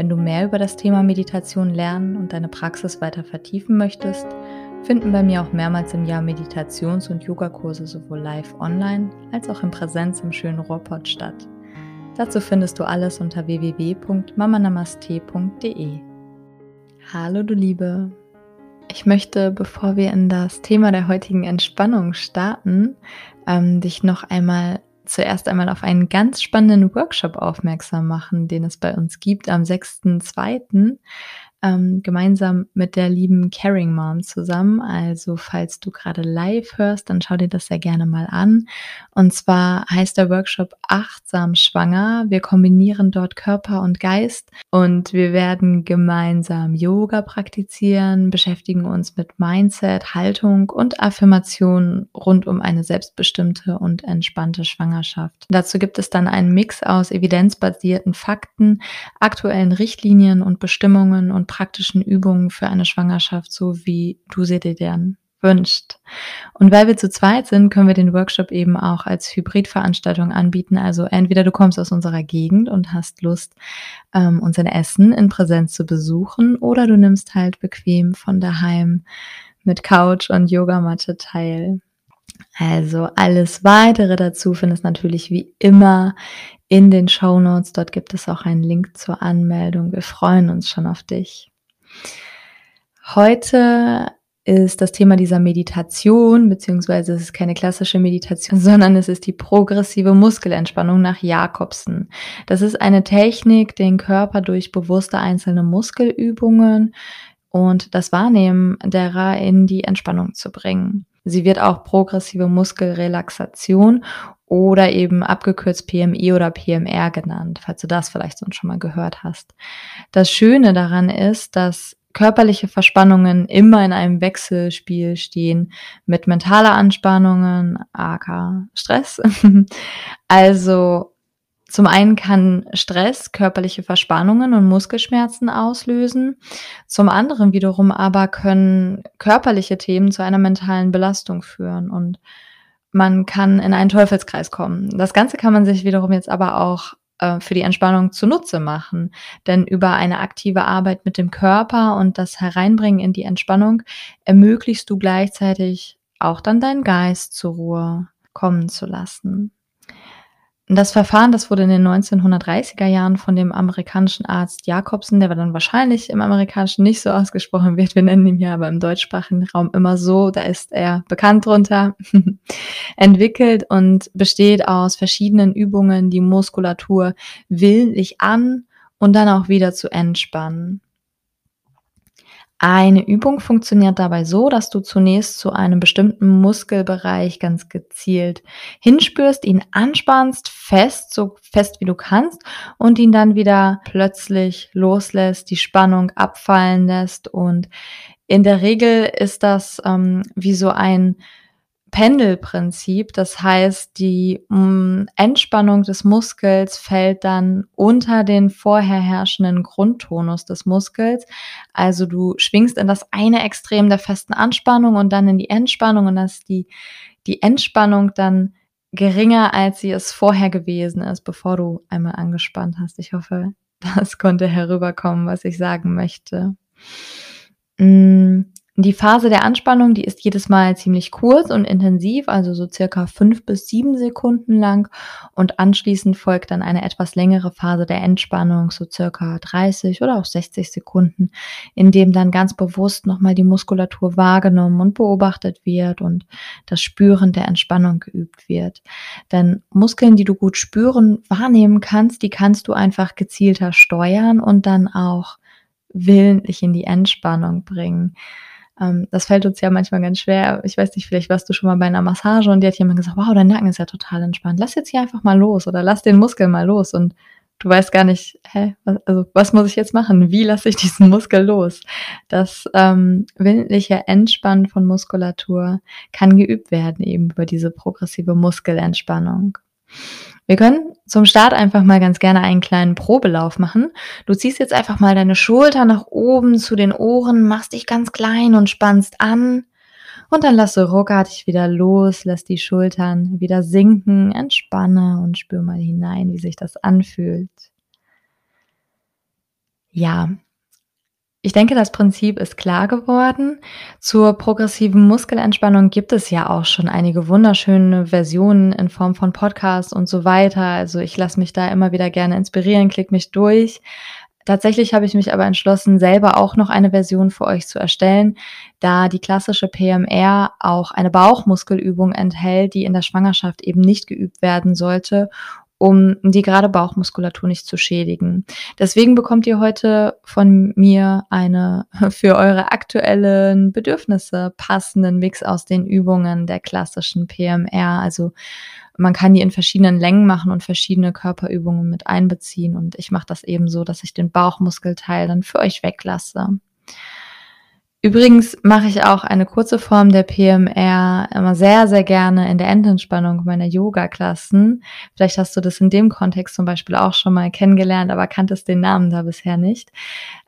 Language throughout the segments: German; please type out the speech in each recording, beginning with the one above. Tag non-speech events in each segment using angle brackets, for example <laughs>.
wenn du mehr über das Thema Meditation lernen und deine Praxis weiter vertiefen möchtest, finden bei mir auch mehrmals im Jahr Meditations- und Yogakurse sowohl live online als auch in Präsenz im schönen Ruhrpott statt. Dazu findest du alles unter www.mamanamaste.de. Hallo du Liebe! Ich möchte, bevor wir in das Thema der heutigen Entspannung starten, ähm, dich noch einmal zuerst einmal auf einen ganz spannenden Workshop aufmerksam machen, den es bei uns gibt am 6.2 ähm, gemeinsam mit der lieben Caring Mom zusammen. Also falls du gerade live hörst, dann schau dir das sehr gerne mal an. Und zwar heißt der Workshop Achtsam Schwanger. Wir kombinieren dort Körper und Geist und wir werden gemeinsam Yoga praktizieren, beschäftigen uns mit Mindset, Haltung und Affirmationen rund um eine selbstbestimmte und entspannte Schwangerschaft. Dazu gibt es dann einen Mix aus evidenzbasierten Fakten, aktuellen Richtlinien und Bestimmungen und praktischen Übungen für eine Schwangerschaft, so wie du sie dir dann wünscht. Und weil wir zu zweit sind, können wir den Workshop eben auch als Hybridveranstaltung anbieten. Also entweder du kommst aus unserer Gegend und hast Lust, ähm, unser Essen in Präsenz zu besuchen, oder du nimmst halt bequem von daheim mit Couch und Yogamatte teil. Also alles weitere dazu findest natürlich wie immer in den Show Notes. Dort gibt es auch einen Link zur Anmeldung. Wir freuen uns schon auf dich. Heute ist das Thema dieser Meditation, beziehungsweise es ist keine klassische Meditation, <laughs> sondern es ist die progressive Muskelentspannung nach Jakobsen. Das ist eine Technik, den Körper durch bewusste einzelne Muskelübungen und das Wahrnehmen derer in die Entspannung zu bringen. Sie wird auch progressive Muskelrelaxation oder eben abgekürzt PMI oder PMR genannt, falls du das vielleicht schon mal gehört hast. Das Schöne daran ist, dass körperliche Verspannungen immer in einem Wechselspiel stehen mit mentaler Anspannungen, aka Stress. <laughs> also zum einen kann Stress körperliche Verspannungen und Muskelschmerzen auslösen. Zum anderen wiederum aber können körperliche Themen zu einer mentalen Belastung führen und man kann in einen Teufelskreis kommen. Das Ganze kann man sich wiederum jetzt aber auch äh, für die Entspannung zunutze machen. Denn über eine aktive Arbeit mit dem Körper und das Hereinbringen in die Entspannung ermöglichst du gleichzeitig auch dann deinen Geist zur Ruhe kommen zu lassen. Das Verfahren, das wurde in den 1930er Jahren von dem amerikanischen Arzt Jacobsen, der dann wahrscheinlich im amerikanischen nicht so ausgesprochen wird, wir nennen ihn ja aber im deutschsprachigen Raum immer so, da ist er bekannt drunter, <laughs> entwickelt und besteht aus verschiedenen Übungen, die Muskulatur willentlich an und dann auch wieder zu entspannen. Eine Übung funktioniert dabei so, dass du zunächst zu einem bestimmten Muskelbereich ganz gezielt hinspürst, ihn anspannst, fest, so fest wie du kannst und ihn dann wieder plötzlich loslässt, die Spannung abfallen lässt. Und in der Regel ist das ähm, wie so ein Pendelprinzip. Das heißt, die mh, mm, Entspannung des Muskels fällt dann unter den vorher herrschenden Grundtonus des Muskels. Also du schwingst in das eine Extrem der festen Anspannung und dann in die Entspannung und dass die, die Entspannung dann geringer, als sie es vorher gewesen ist, bevor du einmal angespannt hast. Ich hoffe, <laughs> das konnte herüberkommen, was ich sagen möchte. Mm, die Phase der Anspannung, die ist jedes Mal ziemlich kurz und intensiv, also so circa fünf bis sieben Sekunden lang. Und anschließend folgt dann eine etwas längere Phase der Entspannung, so circa 30 oder auch 60 Sekunden, in dem dann ganz bewusst nochmal die Muskulatur wahrgenommen und beobachtet wird und das Spüren der Entspannung geübt wird. Denn Muskeln, die du gut spüren, wahrnehmen kannst, die kannst du einfach gezielter steuern und dann auch willentlich in die Entspannung bringen. Ähm, das fällt uns ja manchmal ganz schwer. Ich weiß nicht, vielleicht warst du schon mal bei einer Massage und die hat jemand gesagt, wow, dein Nacken ist ja total entspannt. Lass jetzt hier einfach mal los oder lass den Muskel mal los. Und du weißt gar nicht, hä, was, also was muss ich jetzt machen? Wie lasse ich diesen Muskel los? Das ähm, willentliche Entspannen von Muskulatur kann geübt werden eben über diese progressive Muskelentspannung. Wir können zum Start einfach mal ganz gerne einen kleinen Probelauf machen. Du ziehst jetzt einfach mal deine Schulter nach oben zu den Ohren, machst dich ganz klein und spannst an. Und dann lass du ruckartig wieder los, lass die Schultern wieder sinken, entspanne und spür mal hinein, wie sich das anfühlt. Ja, ich denke, das Prinzip ist klar geworden. Zur progressiven Muskelentspannung gibt es ja auch schon einige wunderschöne Versionen in Form von Podcasts und so weiter. Also ich lasse mich da immer wieder gerne inspirieren, klick mich durch. Tatsächlich habe ich mich aber entschlossen, selber auch noch eine Version für euch zu erstellen, da die klassische PMR auch eine Bauchmuskelübung enthält, die in der Schwangerschaft eben nicht geübt werden sollte um die gerade Bauchmuskulatur nicht zu schädigen. Deswegen bekommt ihr heute von mir eine <laughs> für eure aktuellen Bedürfnisse passenden Mix aus den Übungen der klassischen PMR. Also man kann die in verschiedenen Längen machen und verschiedene Körperübungen mit einbeziehen. Und ich mache das eben so, dass ich den Bauchmuskelteil dann für euch weglasse. Übrigens mache ich auch eine kurze Form der PMR immer sehr, sehr gerne in der Endentspannung meiner Yoga-Klassen. Vielleicht hast du das in dem Kontext zum Beispiel auch schon mal kennengelernt, aber kanntest den Namen da bisher nicht.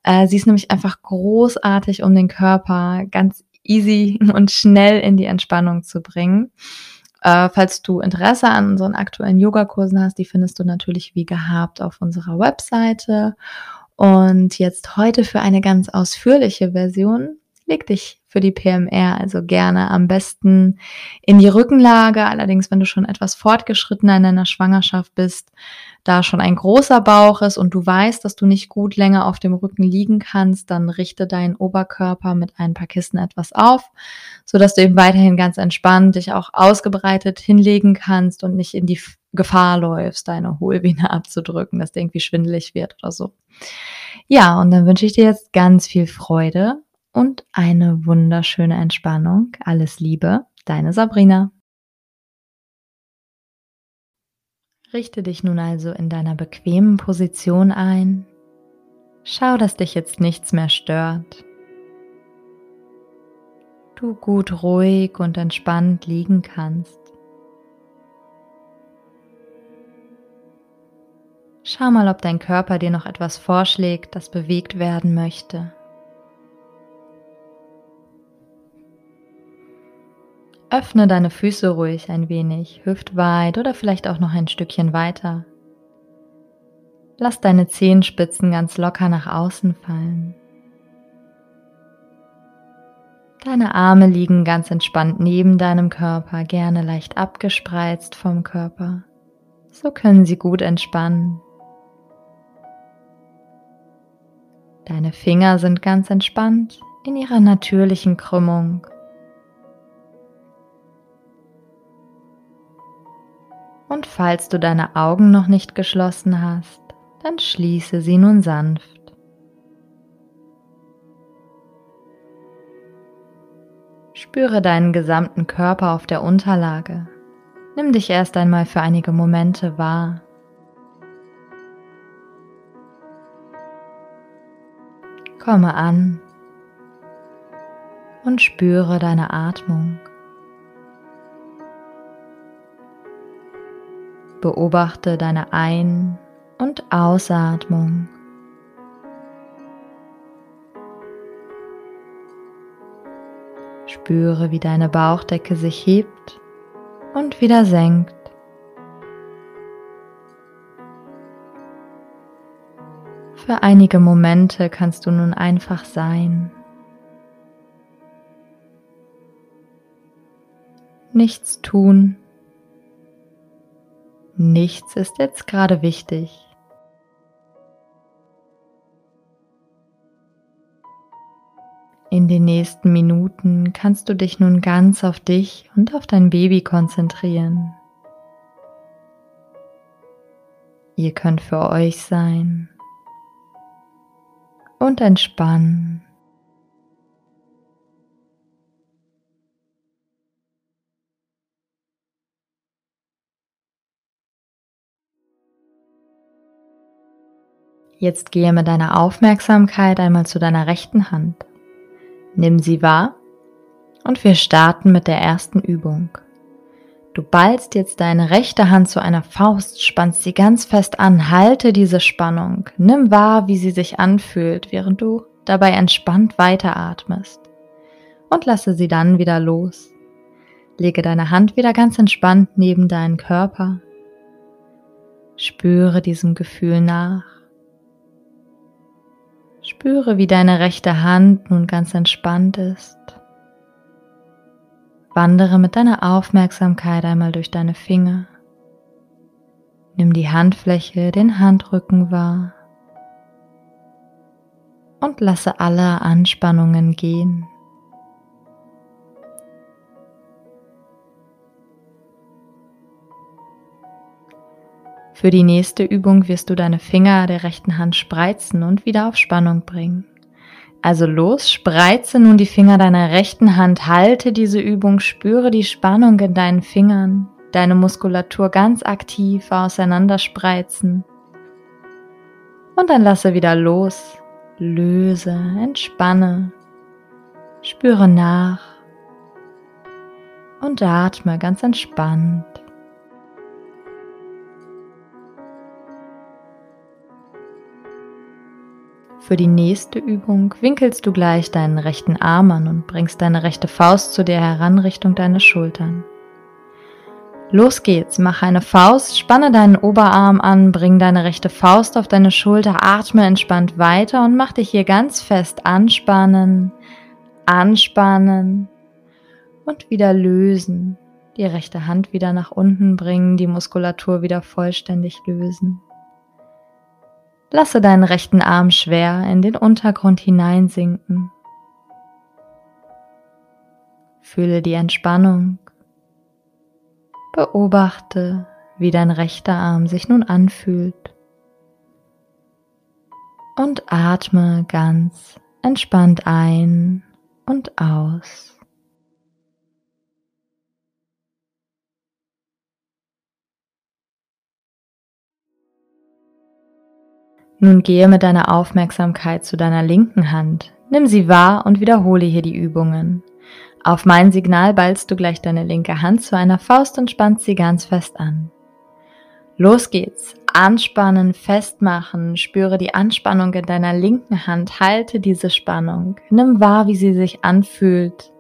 Äh, sie ist nämlich einfach großartig, um den Körper ganz easy <laughs> und schnell in die Entspannung zu bringen. Äh, falls du Interesse an unseren aktuellen Yogakursen hast, die findest du natürlich wie gehabt auf unserer Webseite. Und jetzt heute für eine ganz ausführliche Version leg dich für die PMR also gerne am besten in die Rückenlage. Allerdings, wenn du schon etwas fortgeschrittener in deiner Schwangerschaft bist, da schon ein großer Bauch ist und du weißt, dass du nicht gut länger auf dem Rücken liegen kannst, dann richte deinen Oberkörper mit ein paar Kissen etwas auf, so dass du eben weiterhin ganz entspannt dich auch ausgebreitet hinlegen kannst und nicht in die Gefahr läufst, deine Hohlvene abzudrücken, dass dir irgendwie schwindelig wird oder so. Ja, und dann wünsche ich dir jetzt ganz viel Freude und eine wunderschöne Entspannung. Alles Liebe, deine Sabrina. Richte dich nun also in deiner bequemen Position ein. Schau, dass dich jetzt nichts mehr stört. Du gut ruhig und entspannt liegen kannst. Schau mal, ob dein Körper dir noch etwas vorschlägt, das bewegt werden möchte. Öffne deine Füße ruhig ein wenig, hüftweit oder vielleicht auch noch ein Stückchen weiter. Lass deine Zehenspitzen ganz locker nach außen fallen. Deine Arme liegen ganz entspannt neben deinem Körper, gerne leicht abgespreizt vom Körper. So können sie gut entspannen. Deine Finger sind ganz entspannt in ihrer natürlichen Krümmung. Und falls du deine Augen noch nicht geschlossen hast, dann schließe sie nun sanft. Spüre deinen gesamten Körper auf der Unterlage. Nimm dich erst einmal für einige Momente wahr. Komme an und spüre deine Atmung. Beobachte deine Ein- und Ausatmung. Spüre, wie deine Bauchdecke sich hebt und wieder senkt. Für einige Momente kannst du nun einfach sein. Nichts tun. Nichts ist jetzt gerade wichtig. In den nächsten Minuten kannst du dich nun ganz auf dich und auf dein Baby konzentrieren. Ihr könnt für euch sein und entspannen. Jetzt gehe mit deiner Aufmerksamkeit einmal zu deiner rechten Hand. Nimm sie wahr und wir starten mit der ersten Übung. Du ballst jetzt deine rechte Hand zu einer Faust, spannst sie ganz fest an, halte diese Spannung, nimm wahr, wie sie sich anfühlt, während du dabei entspannt weiteratmest und lasse sie dann wieder los. Lege deine Hand wieder ganz entspannt neben deinen Körper. Spüre diesem Gefühl nach. Spüre, wie deine rechte Hand nun ganz entspannt ist. Wandere mit deiner Aufmerksamkeit einmal durch deine Finger. Nimm die Handfläche, den Handrücken wahr und lasse alle Anspannungen gehen. Für die nächste Übung wirst du deine Finger der rechten Hand spreizen und wieder auf Spannung bringen. Also los, spreize nun die Finger deiner rechten Hand, halte diese Übung, spüre die Spannung in deinen Fingern, deine Muskulatur ganz aktiv auseinanderspreizen. Und dann lasse wieder los, löse, entspanne, spüre nach und atme ganz entspannt. Für die nächste Übung winkelst du gleich deinen rechten Arm an und bringst deine rechte Faust zu dir heran Richtung Schultern. Los geht's, mach eine Faust, spanne deinen Oberarm an, bring deine rechte Faust auf deine Schulter, atme entspannt weiter und mach dich hier ganz fest anspannen, anspannen und wieder lösen. Die rechte Hand wieder nach unten bringen, die Muskulatur wieder vollständig lösen. Lasse deinen rechten Arm schwer in den Untergrund hineinsinken. Fühle die Entspannung. Beobachte, wie dein rechter Arm sich nun anfühlt. Und atme ganz entspannt ein und aus. Nun gehe mit deiner Aufmerksamkeit zu deiner linken Hand. Nimm sie wahr und wiederhole hier die Übungen. Auf mein Signal ballst du gleich deine linke Hand zu einer Faust und spannst sie ganz fest an. Los geht's. Anspannen, festmachen, spüre die Anspannung in deiner linken Hand, halte diese Spannung, nimm wahr, wie sie sich anfühlt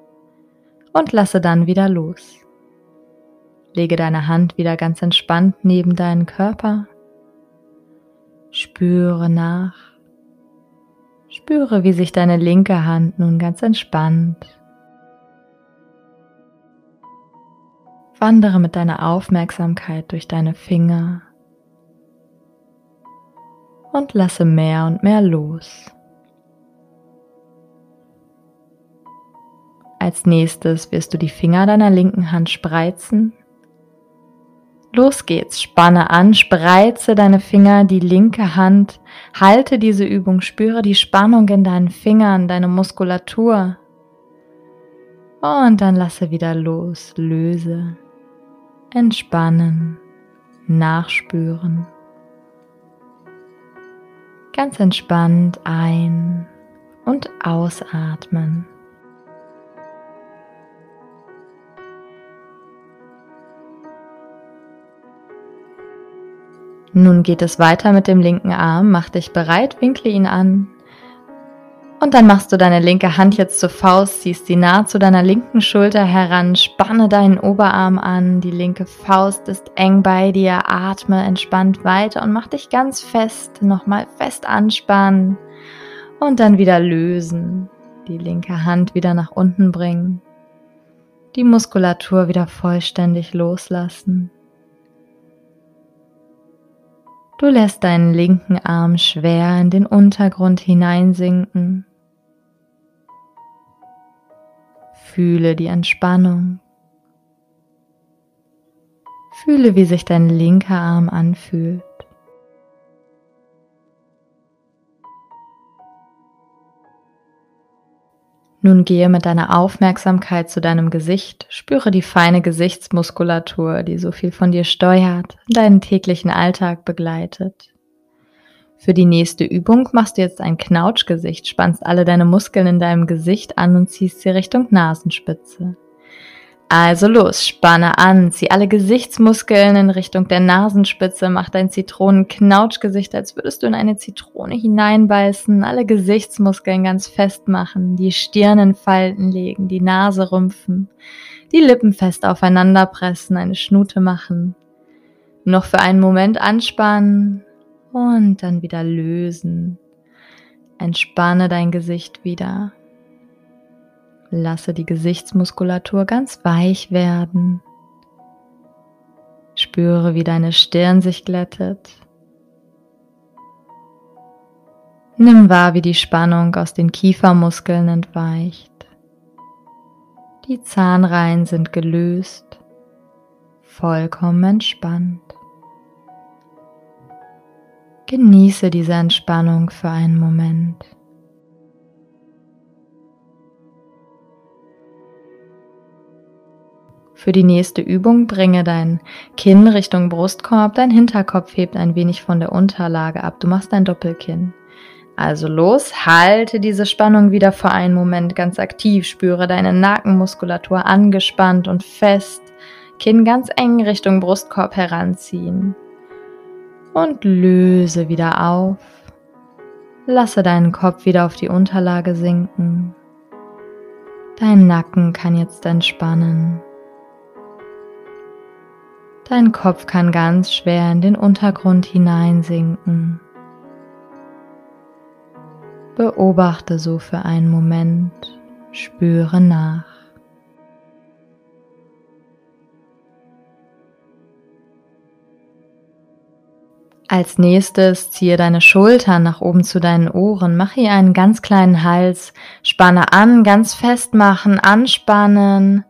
und lasse dann wieder los. Lege deine Hand wieder ganz entspannt neben deinen Körper Spüre nach. Spüre, wie sich deine linke Hand nun ganz entspannt. Wandere mit deiner Aufmerksamkeit durch deine Finger und lasse mehr und mehr los. Als nächstes wirst du die Finger deiner linken Hand spreizen Los geht's. Spanne an, spreize deine Finger, die linke Hand. Halte diese Übung, spüre die Spannung in deinen Fingern, deine Muskulatur. Und dann lasse wieder los, löse, entspannen, nachspüren. Ganz entspannt ein- und ausatmen. Nun geht es weiter mit dem linken Arm. Mach dich bereit, winkle ihn an. Und dann machst du deine linke Hand jetzt zur Faust, ziehst sie nah zu deiner linken Schulter heran, spanne deinen Oberarm an, die linke Faust ist eng bei dir, atme entspannt weiter und mach dich ganz fest, nochmal fest anspannen und dann wieder lösen, die linke Hand wieder nach unten bringen, die Muskulatur wieder vollständig loslassen. Du lässt deinen linken Arm schwer in den Untergrund hineinsinken. Fühle die Entspannung. Fühle, wie sich dein linker Arm anfühlt. Nun gehe mit deiner Aufmerksamkeit zu deinem Gesicht, spüre die feine Gesichtsmuskulatur, die so viel von dir steuert, deinen täglichen Alltag begleitet. Für die nächste Übung machst du jetzt ein Knautschgesicht, spannst alle deine Muskeln in deinem Gesicht an und ziehst sie Richtung Nasenspitze. Also los, spanne an, zieh alle Gesichtsmuskeln in Richtung der Nasenspitze, mach dein Zitronenknautschgesicht, als würdest du in eine Zitrone hineinbeißen, alle Gesichtsmuskeln ganz fest machen, die Stirn in Falten legen, die Nase rümpfen, die Lippen fest aufeinander pressen, eine Schnute machen. Noch für einen Moment anspannen und dann wieder lösen. Entspanne dein Gesicht wieder. Lasse die Gesichtsmuskulatur ganz weich werden. Spüre, wie deine Stirn sich glättet. Nimm wahr, wie die Spannung aus den Kiefermuskeln entweicht. Die Zahnreihen sind gelöst, vollkommen entspannt. Genieße diese Entspannung für einen Moment. Für die nächste Übung bringe dein Kinn Richtung Brustkorb, dein Hinterkopf hebt ein wenig von der Unterlage ab. Du machst ein Doppelkinn. Also los, halte diese Spannung wieder für einen Moment ganz aktiv, spüre deine Nackenmuskulatur angespannt und fest, Kinn ganz eng Richtung Brustkorb heranziehen und löse wieder auf. Lasse deinen Kopf wieder auf die Unterlage sinken. Dein Nacken kann jetzt entspannen. Dein Kopf kann ganz schwer in den Untergrund hineinsinken. Beobachte so für einen Moment, spüre nach. Als nächstes ziehe deine Schultern nach oben zu deinen Ohren, mache hier einen ganz kleinen Hals, spanne an, ganz fest machen, anspannen,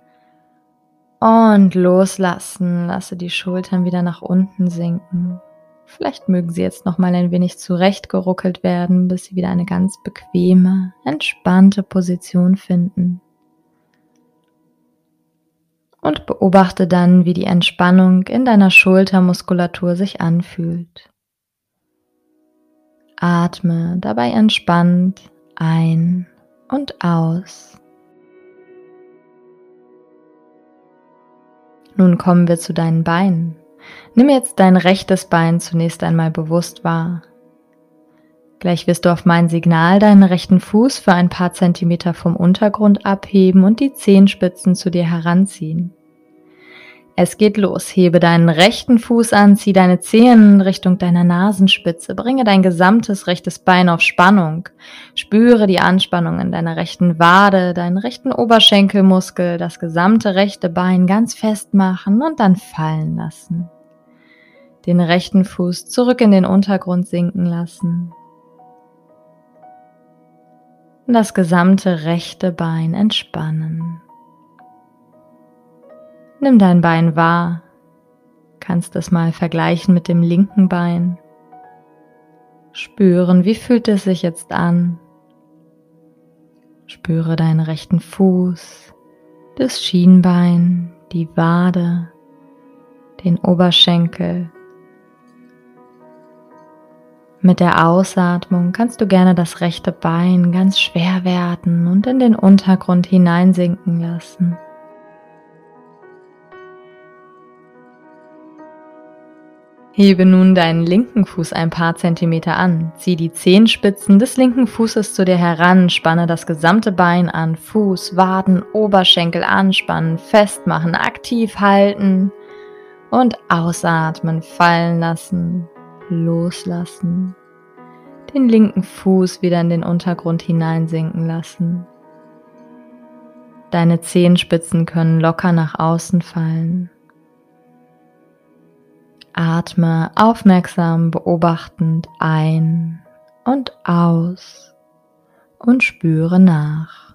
und loslassen. Lasse die Schultern wieder nach unten sinken. Vielleicht mögen sie jetzt noch mal ein wenig zurechtgeruckelt werden, bis sie wieder eine ganz bequeme, entspannte Position finden. Und beobachte dann, wie die Entspannung in deiner Schultermuskulatur sich anfühlt. Atme dabei entspannt ein und aus. Nun kommen wir zu deinen Beinen. Nimm jetzt dein rechtes Bein zunächst einmal bewusst wahr. Gleich wirst du auf mein Signal deinen rechten Fuß für ein paar Zentimeter vom Untergrund abheben und die Zehenspitzen zu dir heranziehen. Es geht los. Hebe deinen rechten Fuß an, zieh deine Zehen Richtung deiner Nasenspitze, bringe dein gesamtes rechtes Bein auf Spannung. Spüre die Anspannung in deiner rechten Wade, deinen rechten Oberschenkelmuskel, das gesamte rechte Bein ganz fest machen und dann fallen lassen. Den rechten Fuß zurück in den Untergrund sinken lassen. Das gesamte rechte Bein entspannen. Nimm dein Bein wahr. Kannst es mal vergleichen mit dem linken Bein. Spüren, wie fühlt es sich jetzt an. Spüre deinen rechten Fuß, das Schienbein, die Wade, den Oberschenkel. Mit der Ausatmung kannst du gerne das rechte Bein ganz schwer werden und in den Untergrund hineinsinken lassen. Hebe nun deinen linken Fuß ein paar Zentimeter an, zieh die Zehenspitzen des linken Fußes zu dir heran, spanne das gesamte Bein an, Fuß, Waden, Oberschenkel anspannen, festmachen, aktiv halten und ausatmen, fallen lassen, loslassen. Den linken Fuß wieder in den Untergrund hineinsinken lassen. Deine Zehenspitzen können locker nach außen fallen. Atme aufmerksam beobachtend ein und aus und spüre nach.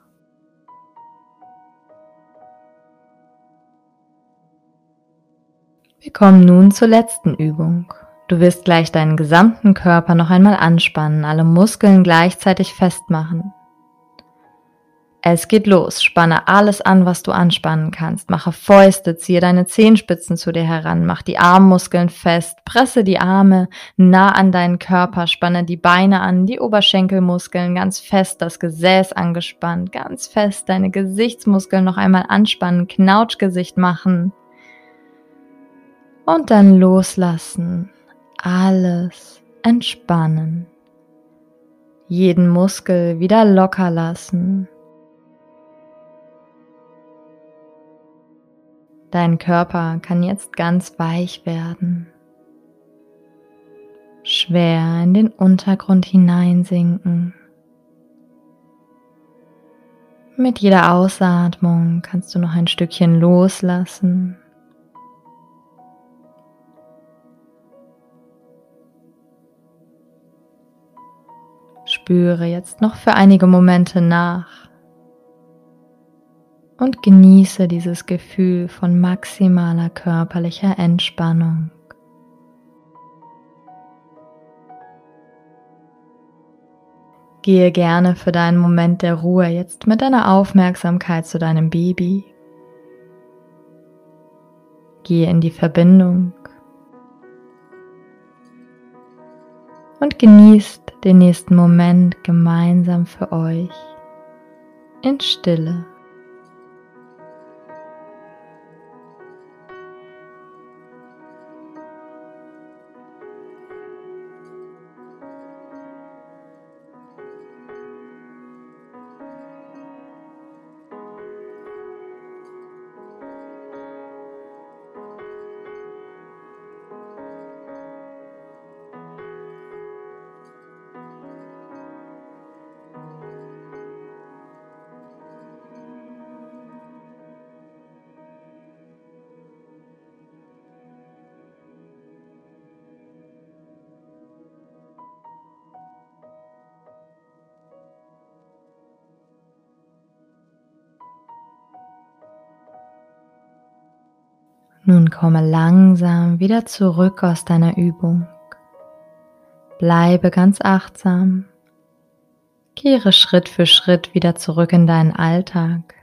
Wir kommen nun zur letzten Übung. Du wirst gleich deinen gesamten Körper noch einmal anspannen, alle Muskeln gleichzeitig festmachen. Es geht los. Spanne alles an, was du anspannen kannst. Mache Fäuste, ziehe deine Zehenspitzen zu dir heran, mach die Armmuskeln fest, presse die Arme nah an deinen Körper, spanne die Beine an, die Oberschenkelmuskeln ganz fest, das Gesäß angespannt, ganz fest deine Gesichtsmuskeln noch einmal anspannen, Knautschgesicht machen. Und dann loslassen. Alles entspannen. Jeden Muskel wieder locker lassen. Dein Körper kann jetzt ganz weich werden, schwer in den Untergrund hineinsinken. Mit jeder Ausatmung kannst du noch ein Stückchen loslassen. Spüre jetzt noch für einige Momente nach und genieße dieses Gefühl von maximaler körperlicher Entspannung. Gehe gerne für deinen Moment der Ruhe jetzt mit deiner Aufmerksamkeit zu deinem Baby. Gehe in die Verbindung und genießt den nächsten Moment gemeinsam für euch in Stille. Nun komme langsam wieder zurück aus deiner Übung. Bleibe ganz achtsam. Kehre Schritt für Schritt wieder zurück in deinen Alltag.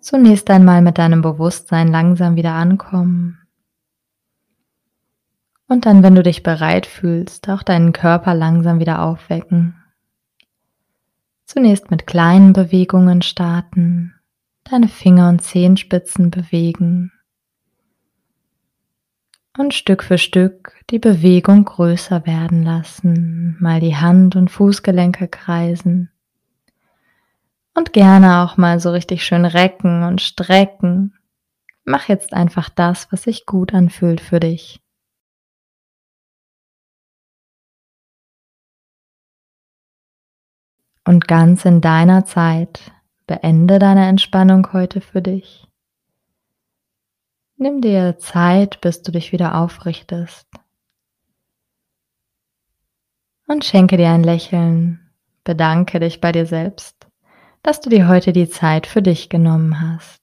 Zunächst einmal mit deinem Bewusstsein langsam wieder ankommen. Und dann, wenn du dich bereit fühlst, auch deinen Körper langsam wieder aufwecken. Zunächst mit kleinen Bewegungen starten, deine Finger und Zehenspitzen bewegen und Stück für Stück die Bewegung größer werden lassen, mal die Hand- und Fußgelenke kreisen und gerne auch mal so richtig schön recken und strecken. Mach jetzt einfach das, was sich gut anfühlt für dich. Und ganz in deiner Zeit beende deine Entspannung heute für dich. Nimm dir Zeit, bis du dich wieder aufrichtest. Und schenke dir ein Lächeln. Bedanke dich bei dir selbst, dass du dir heute die Zeit für dich genommen hast.